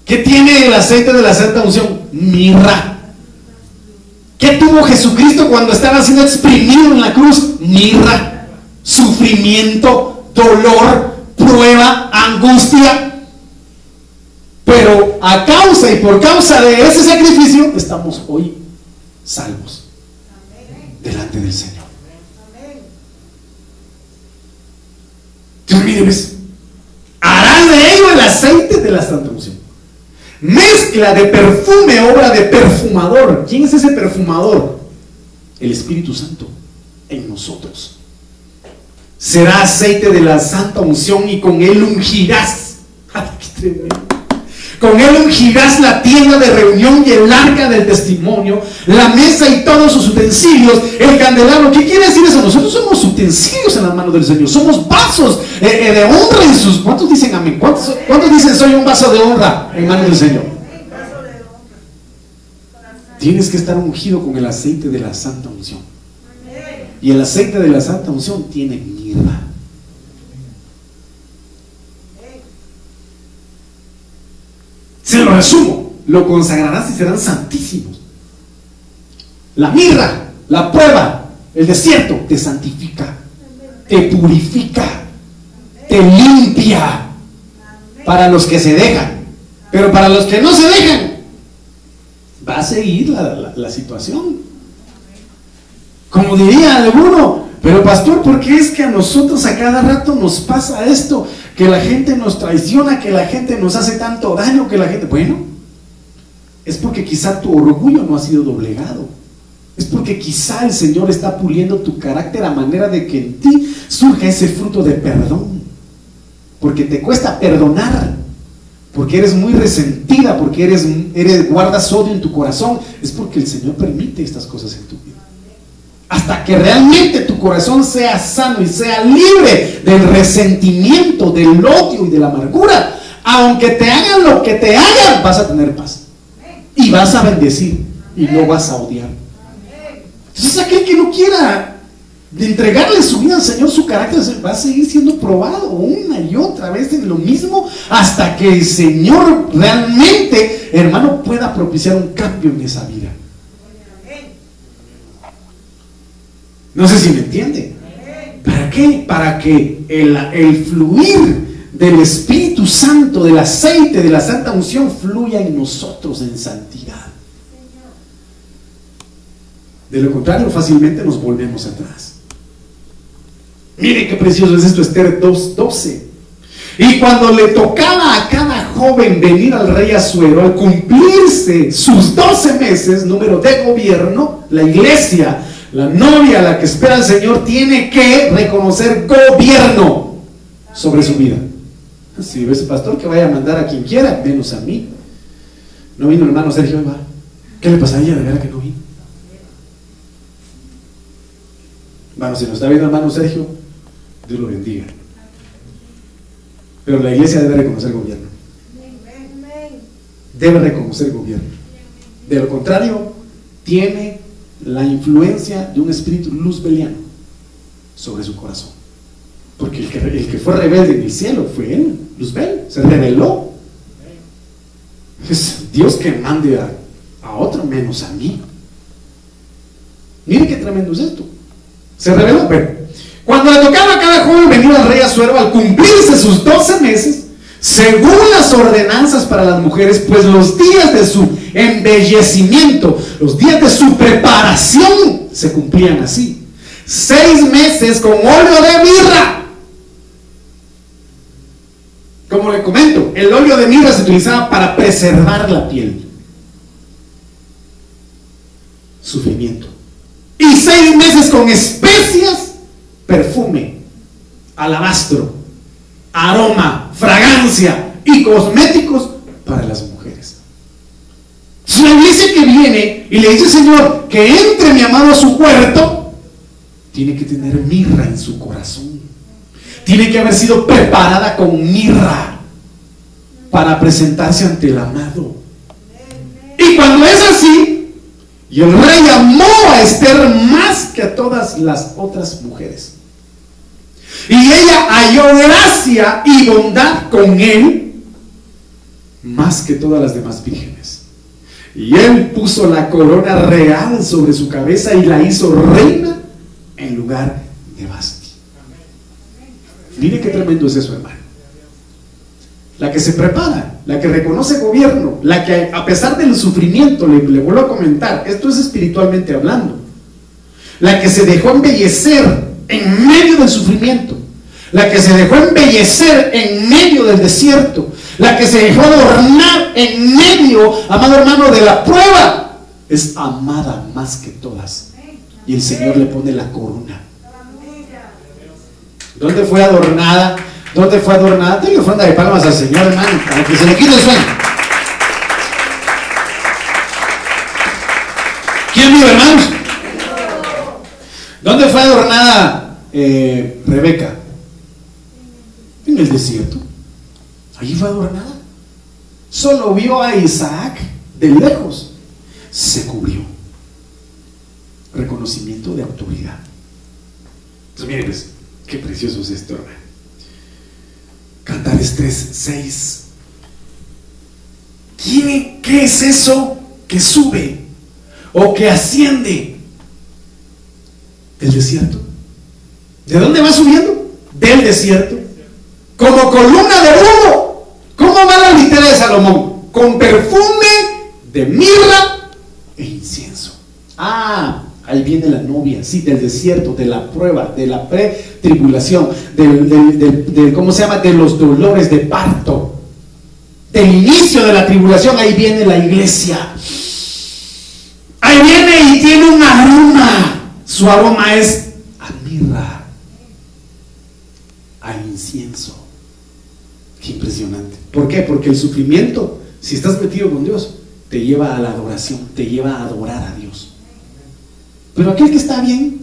¿Qué tiene el aceite de la santa unción? Mirra. ¿Qué tuvo Jesucristo cuando estaba siendo exprimido en la cruz? Mirra, sufrimiento, dolor, prueba, angustia. Pero a causa y por causa de ese sacrificio estamos hoy salvos delante del Señor. Dios mire, hará de ello el aceite de la santa unción. Mezcla de perfume, obra de perfumador. ¿Quién es ese perfumador? El Espíritu Santo en nosotros. Será aceite de la santa unción y con él ungirás. Con él ungirás la tienda de reunión y el arca del testimonio, la mesa y todos sus utensilios, el candelabro. ¿Qué quiere decir eso? Nosotros somos utensilios en las manos del Señor. Somos vasos eh, eh, de honra en sus. ¿Cuántos dicen amén? ¿Cuántos, ¿Cuántos dicen soy un vaso de honra en manos del Señor? Tienes que estar ungido con el aceite de la santa unción. Y el aceite de la santa unción tiene mirra. Se lo resumo, lo consagrarás y serán santísimos. La mirra, la prueba, el desierto te santifica, te purifica, te limpia para los que se dejan. Pero para los que no se dejan, va a seguir la, la situación. Como diría alguno, pero pastor, ¿por qué es que a nosotros a cada rato nos pasa esto? Que la gente nos traiciona, que la gente nos hace tanto daño, que la gente... Bueno, es porque quizá tu orgullo no ha sido doblegado. Es porque quizá el Señor está puliendo tu carácter a manera de que en ti surja ese fruto de perdón. Porque te cuesta perdonar. Porque eres muy resentida, porque eres, eres guardas odio en tu corazón. Es porque el Señor permite estas cosas en tu hasta que realmente tu corazón sea sano y sea libre del resentimiento, del odio y de la amargura, aunque te hagan lo que te hagan, vas a tener paz. Y vas a bendecir y no vas a odiar. Entonces aquel que no quiera entregarle su vida al Señor, su carácter va a seguir siendo probado una y otra vez en lo mismo hasta que el Señor realmente, hermano, pueda propiciar un cambio en esa vida. No sé si me entiende. ¿Para qué? Para que el, fluir del Espíritu Santo, del aceite, de la santa unción, fluya en nosotros en santidad. De lo contrario, fácilmente nos volvemos atrás. Mire qué precioso es esto, Esther 2.12. Y cuando le tocaba a cada joven venir al rey Azuero, al cumplirse sus 12 meses, número de gobierno, la iglesia, la novia, la que espera al Señor, tiene que reconocer gobierno sobre su vida. Si ves pastor que vaya a mandar a quien quiera, menos a mí. No vino el hermano Sergio, ¿qué le pasa a ella de verdad que no vino? Bueno, si nos está viendo hermano Sergio, Dios lo bendiga. Pero la iglesia debe reconocer el gobierno. Debe reconocer el gobierno. De lo contrario, tiene la influencia de un espíritu luzbeliano sobre su corazón. Porque el que, el que, fue rebelde en el cielo fue él, Luzbel, se rebeló. Es Dios que mande a, a otro menos a mí. Mire qué tremendo es esto. Se rebeló, pero cuando le tocaba a cada joven venir al rey Azuero al cumplirse sus 12 meses, según las ordenanzas para las mujeres, pues los días de su embellecimiento, los días de su preparación se cumplían así. Seis meses con óleo de mirra. Como le comento, el óleo de mirra se utilizaba para preservar la piel. Sufrimiento. Y seis meses con especias perfume, alabastro, aroma, fragancia y cosméticos para las mujeres. Si la iglesia que viene y le dice, Señor, que entre mi amado a su huerto, tiene que tener mirra en su corazón. Tiene que haber sido preparada con mirra para presentarse ante el amado. Y cuando es así, y el rey amó a Esther más que a todas las otras mujeres. Y ella halló gracia y bondad con él más que todas las demás vírgenes. Y él puso la corona real sobre su cabeza y la hizo reina en lugar de Basti. Mire qué tremendo es eso, hermano. La que se prepara, la que reconoce gobierno, la que a pesar del sufrimiento, le, le vuelvo a comentar, esto es espiritualmente hablando, la que se dejó embellecer en medio del sufrimiento, la que se dejó embellecer en medio del desierto, la que se dejó adornar en medio, amado hermano, de la prueba, es amada más que todas. Y el Señor le pone la corona. ¿Dónde fue adornada? ¿Dónde fue adornada? Denle ofrenda de palmas al Señor, hermano, para que se le quite el sueño. ¿Quién vive, hermanos? ¿Dónde fue adornada eh, Rebeca? En el desierto. Allí fue adornada. Solo vio a Isaac de lejos. Se cubrió. Reconocimiento de autoridad. Entonces, miren, pues, qué precioso es esto, hermano. Cantares 3, 6. ¿Quién, ¿Qué es eso que sube o que asciende del desierto? ¿De dónde va subiendo? Del desierto. Como columna de humo. ¿Cómo va la litera de Salomón? Con perfume de mirra e incienso. Ah, ahí viene la novia, sí, del desierto, de la prueba, de la pre-tribulación, del, ¿cómo se llama? De los dolores de parto. Del inicio de la tribulación, ahí viene la iglesia. Ahí viene y tiene un aroma. Su aroma es a mirra, a incienso. Qué impresionante. ¿Por qué? Porque el sufrimiento, si estás metido con Dios, te lleva a la adoración, te lleva a adorar a Dios. Pero aquel que está bien,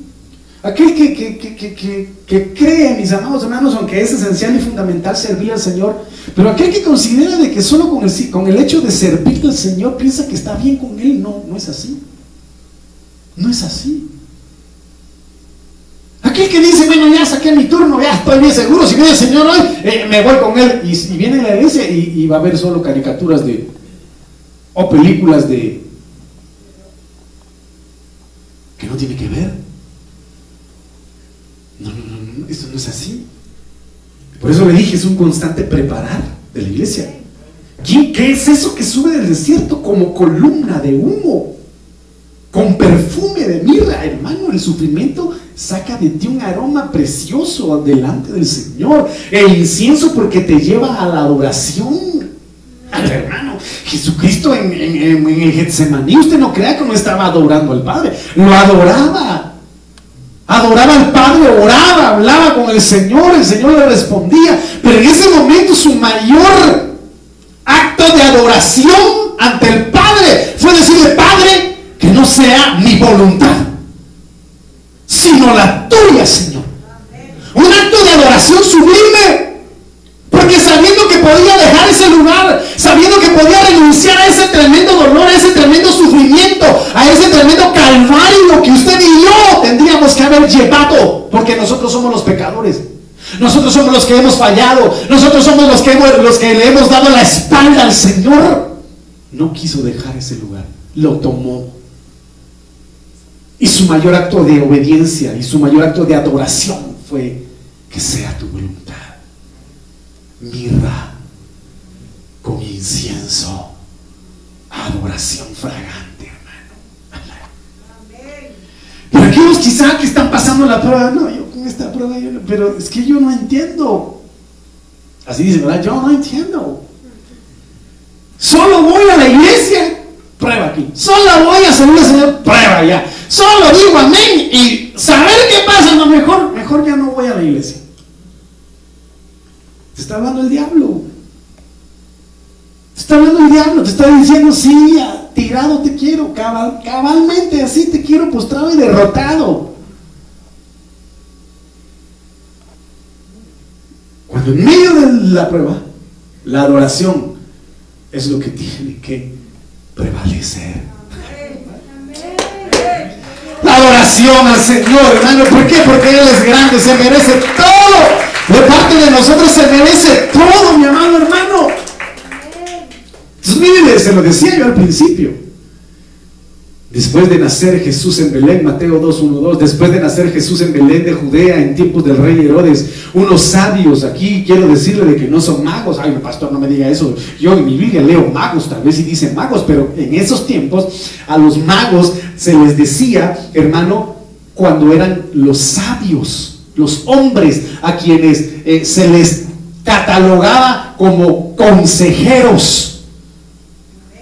aquel que, que, que, que, cree, mis amados hermanos, aunque es esencial y fundamental servir al Señor, pero aquel que considera de que solo con el, con el hecho de servir al Señor piensa que está bien con Él, no, no es así. No es así. Aquel que dice, bueno, ya saqué mi turno, ya estoy bien seguro, si viene el Señor hoy, eh, me voy con Él. Y, y viene la iglesia y, va a ver solo caricaturas de, o películas de, que no tiene que ver. No, no, no, no, eso no es así. Por eso le dije, es un constante preparar de la iglesia. ¿Qué, qué es eso que sube del desierto como columna de humo? Con perfume de mirra, hermano, el sufrimiento saca de ti un aroma precioso delante del Señor. El incienso porque te lleva a la adoración. Al hermano, Jesucristo en, en, en, en Getsemaní, usted no crea que no estaba adorando al Padre, lo adoraba. Adoraba al Padre, oraba, hablaba con el Señor, el Señor le respondía. Pero en ese momento su mayor acto de adoración ante el Padre fue decirle, Padre, que no sea mi voluntad, sino la tuya, Señor. Un acto de adoración sublime. Porque sabiendo que podía dejar ese lugar, sabiendo que podía renunciar a ese tremendo dolor, a ese tremendo sufrimiento, a ese tremendo calvario que usted y yo tendríamos que haber llevado, porque nosotros somos los pecadores. Nosotros somos los que hemos fallado, nosotros somos los que, hemos, los que le hemos dado la espalda al Señor. No quiso dejar ese lugar, lo tomó. Y su mayor acto de obediencia y su mayor acto de adoración fue que sea tu voluntad mirra con incienso, adoración fragante, hermano. Pero aquellos quizá que están pasando la prueba, no, yo con esta prueba, pero es que yo no entiendo. Así dice, ¿verdad? Yo no entiendo. Solo voy a la iglesia, prueba aquí. Solo voy a servir al Señor, prueba allá. Solo digo amén y saber qué pasa, no, mejor, mejor ya no voy a la iglesia. Te está hablando el diablo. Te está hablando el diablo. Te está diciendo, sí, tirado te quiero. Cabal, cabalmente así te quiero postrado y derrotado. Cuando en medio de la prueba, la adoración es lo que tiene que prevalecer. Al Señor, hermano. ¿Por qué? Porque Él es grande, se merece todo. De parte de nosotros se merece todo, mi amado hermano. Entonces, miren, se lo decía yo al principio. Después de nacer Jesús en Belén, Mateo 2.1.2, después de nacer Jesús en Belén de Judea en tiempos del rey Herodes, unos sabios, aquí quiero decirle de que no son magos, ay pastor no me diga eso, yo en mi Biblia leo magos, tal vez si dicen magos, pero en esos tiempos a los magos se les decía, hermano, cuando eran los sabios, los hombres a quienes eh, se les catalogaba como consejeros,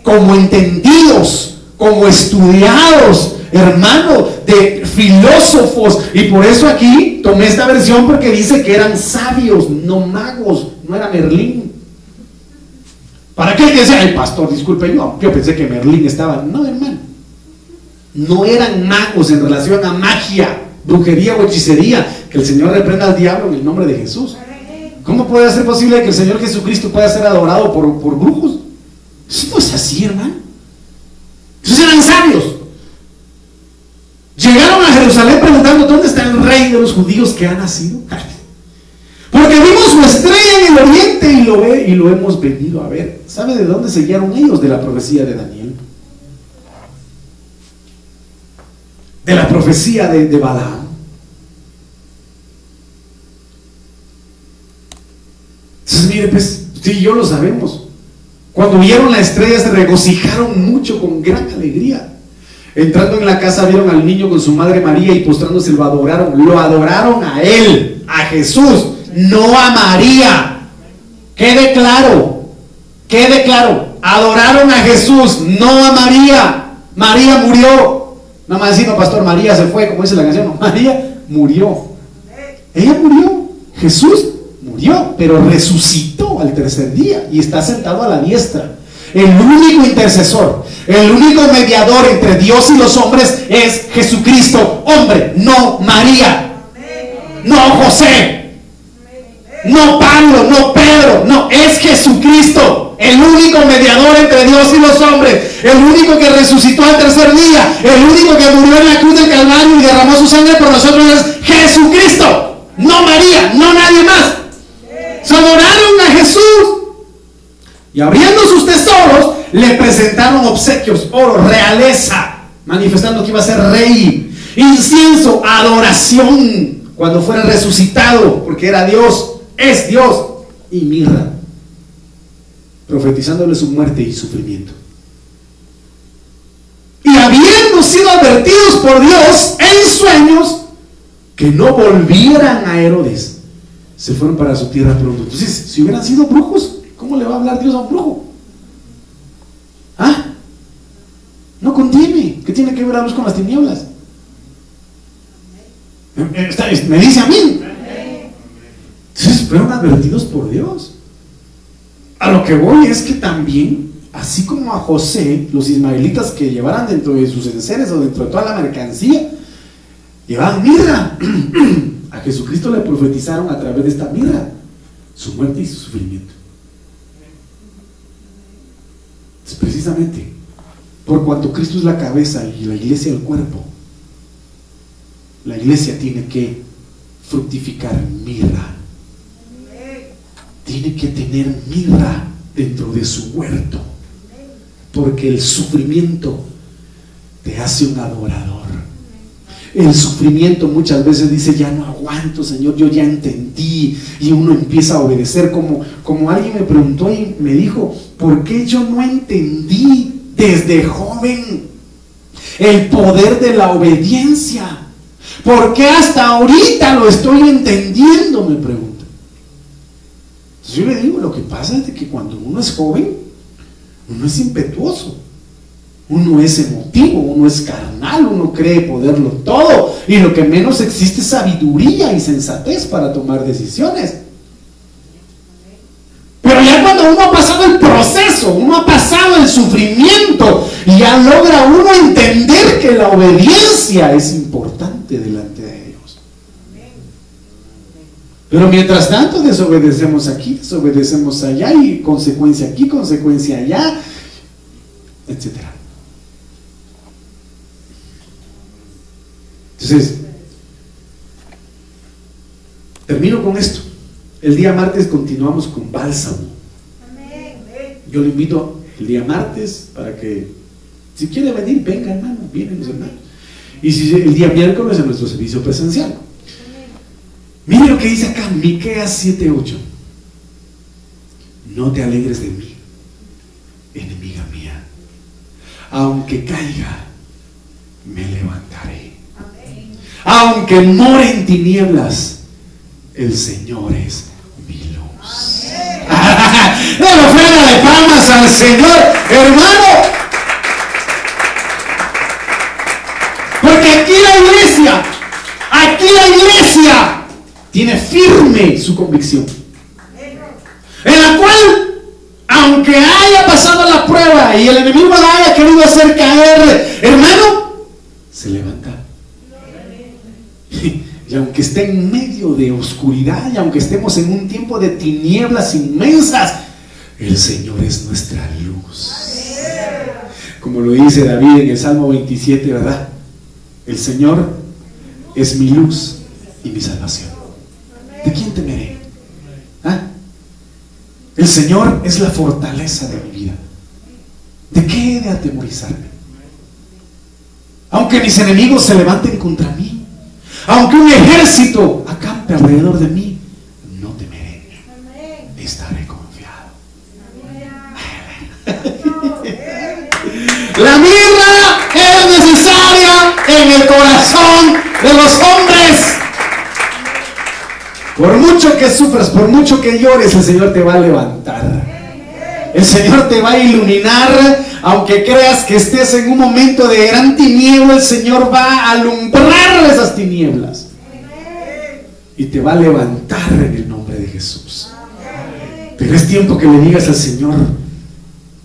como entendidos, como estudiados, hermano, de filósofos. Y por eso aquí tomé esta versión porque dice que eran sabios, no magos, no era Merlín. ¿Para qué decía, ay pastor, disculpe, yo, yo pensé que Merlín estaba. No, hermano. No eran magos en relación a magia, brujería o hechicería. Que el Señor reprenda al diablo en el nombre de Jesús. ¿Cómo puede ser posible que el Señor Jesucristo pueda ser adorado por, por brujos? Eso no es así, hermano. Esos eran sabios. Llegaron a Jerusalén preguntando dónde está el rey de los judíos que ha nacido. Porque vimos su estrella en el oriente y lo, ve, y lo hemos venido a ver. ¿Sabe de dónde se guiaron ellos? De la profecía de Daniel. De la profecía de, Balaam. Entonces, mire, pues, sí, yo lo sabemos. Cuando vieron la estrella se regocijaron mucho con gran alegría. Entrando en la casa vieron al niño con su madre María y postrándose lo adoraron. Lo adoraron a él, a Jesús, no a María. Quede claro, quede claro. Adoraron a Jesús, no a María. María murió. No más decir, no, pastor, María se fue, como dice la canción. No, María murió. Ella murió. Jesús murió, pero resucitó al tercer día y está sentado a la diestra. El único intercesor, el único mediador entre Dios y los hombres es Jesucristo, hombre, no María, no José. No Pablo, no Pedro, no, es Jesucristo, el único mediador entre Dios y los hombres, el único que resucitó al tercer día, el único que murió en la cruz del Calvario y derramó su sangre por nosotros es Jesucristo, no María, no nadie más. Se adoraron a Jesús y abriendo sus tesoros le presentaron obsequios, oro, realeza, manifestando que iba a ser rey, incienso, adoración cuando fuera resucitado, porque era Dios es Dios, y mirra, profetizándole su muerte y sufrimiento. Y habiendo sido advertidos por Dios en sueños que no volvieran a Herodes, se fueron para su tierra pronto. Entonces, si hubieran sido brujos, ¿cómo le va a hablar Dios a un brujo? ¿Ah? No contiene. ¿Qué tiene que ver la luz con las tinieblas? Eh, eh, me dice a mí. Entonces fueron advertidos por Dios. A lo que voy es que también, así como a José, los ismaelitas que llevaran dentro de sus enseres o dentro de toda la mercancía, llevaban mirra. A Jesucristo le profetizaron a través de esta mirra su muerte y su sufrimiento. Es precisamente por cuanto Cristo es la cabeza y la iglesia el cuerpo, la iglesia tiene que fructificar mirra tiene que tener mirra dentro de su huerto, porque el sufrimiento te hace un adorador. El sufrimiento muchas veces dice, ya no aguanto, Señor, yo ya entendí. Y uno empieza a obedecer como, como alguien me preguntó y me dijo, ¿por qué yo no entendí desde joven el poder de la obediencia? ¿Por qué hasta ahorita lo estoy entendiendo? Me preguntó yo le digo, lo que pasa es que cuando uno es joven, uno es impetuoso, uno es emotivo, uno es carnal, uno cree poderlo todo y lo que menos existe es sabiduría y sensatez para tomar decisiones. Pero ya cuando uno ha pasado el proceso, uno ha pasado el sufrimiento ya logra uno entender que la obediencia es importante delante de pero mientras tanto desobedecemos aquí, desobedecemos allá y consecuencia aquí, consecuencia allá, etc. Entonces, termino con esto. El día martes continuamos con bálsamo. Yo le invito el día martes para que, si quiere venir, venga hermano, vienen los hermanos. Y si el día miércoles en nuestro servicio presencial. Mire lo que dice acá, Miqueas 7:8. No te alegres de mí, enemiga mía. Aunque caiga, me levantaré. Aunque more en tinieblas, el Señor es mi luz. Una ofrenda de palmas al Señor, hermano. Porque aquí la iglesia, aquí la iglesia tiene firme su convicción. En la cual, aunque haya pasado la prueba y el enemigo la haya querido hacer caer, hermano, se levanta. Y aunque esté en medio de oscuridad y aunque estemos en un tiempo de tinieblas inmensas, el Señor es nuestra luz. Como lo dice David en el Salmo 27, ¿verdad? El Señor es mi luz y mi salvación. ¿De quién temeré? ¿Ah? El Señor es la fortaleza de mi vida. ¿De qué he de atemorizarme? Aunque mis enemigos se levanten contra mí, aunque un ejército acampe alrededor de mí, no temeré. Estaré confiado. La mirra es necesaria en el corazón de los hombres. Por mucho que sufras, por mucho que llores, el Señor te va a levantar. El Señor te va a iluminar, aunque creas que estés en un momento de gran tiniebla, el Señor va a alumbrar esas tinieblas. Y te va a levantar en el nombre de Jesús. Pero es tiempo que le digas al Señor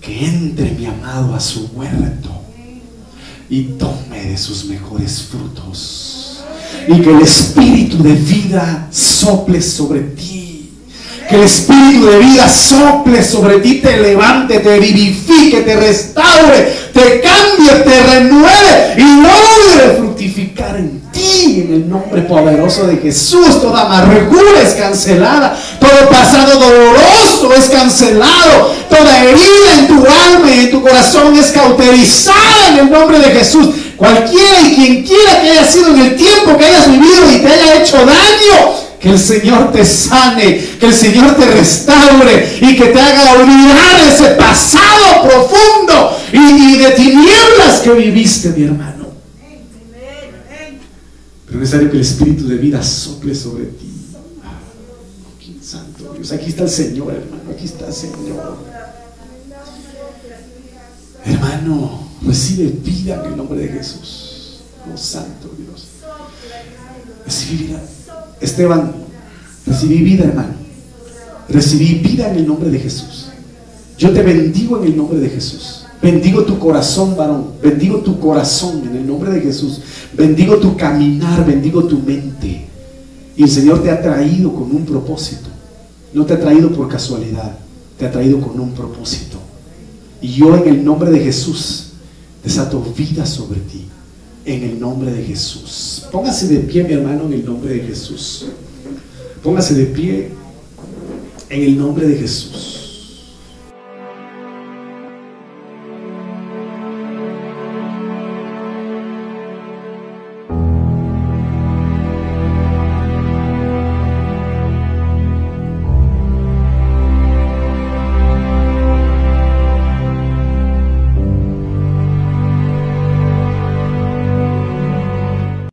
que entre mi amado a su huerto y tome de sus mejores frutos y que el espíritu de vida sople sobre ti Que el espíritu de vida sople sobre ti, te levante, te vivifique, te restaure, te cambie, te renueve y logre fructificar en ti en el nombre poderoso de Jesús. Toda amargura es cancelada, todo pasado doloroso es cancelado, toda herida en tu alma y en tu corazón es cauterizada en el nombre de Jesús. Cualquiera y quien quiera que haya sido en el tiempo que hayas vivido y te haya hecho daño, que el Señor te sane, que el Señor te restaure y que te haga olvidar ese pasado profundo y, de tinieblas que viviste, mi hermano. Pero es necesario que el Espíritu de vida sople sobre ti. Santo Dios, aquí está el Señor, hermano, aquí está el Señor. Hermano, Recibe vida en el nombre de Jesús. Oh Santo Dios. Recibí vida. Esteban, recibí vida, hermano. Recibí vida en el nombre de Jesús. Yo te bendigo en el nombre de Jesús. Bendigo tu corazón, varón. Bendigo tu corazón en el nombre de Jesús. Bendigo tu caminar, bendigo tu mente. Y el Señor te ha traído con un propósito. No te ha traído por casualidad. Te ha traído con un propósito. Y yo en el nombre de Jesús Desato vida sobre ti. En el nombre de Jesús. Póngase de pie, mi hermano, en el nombre de Jesús. Póngase de pie en el nombre de Jesús.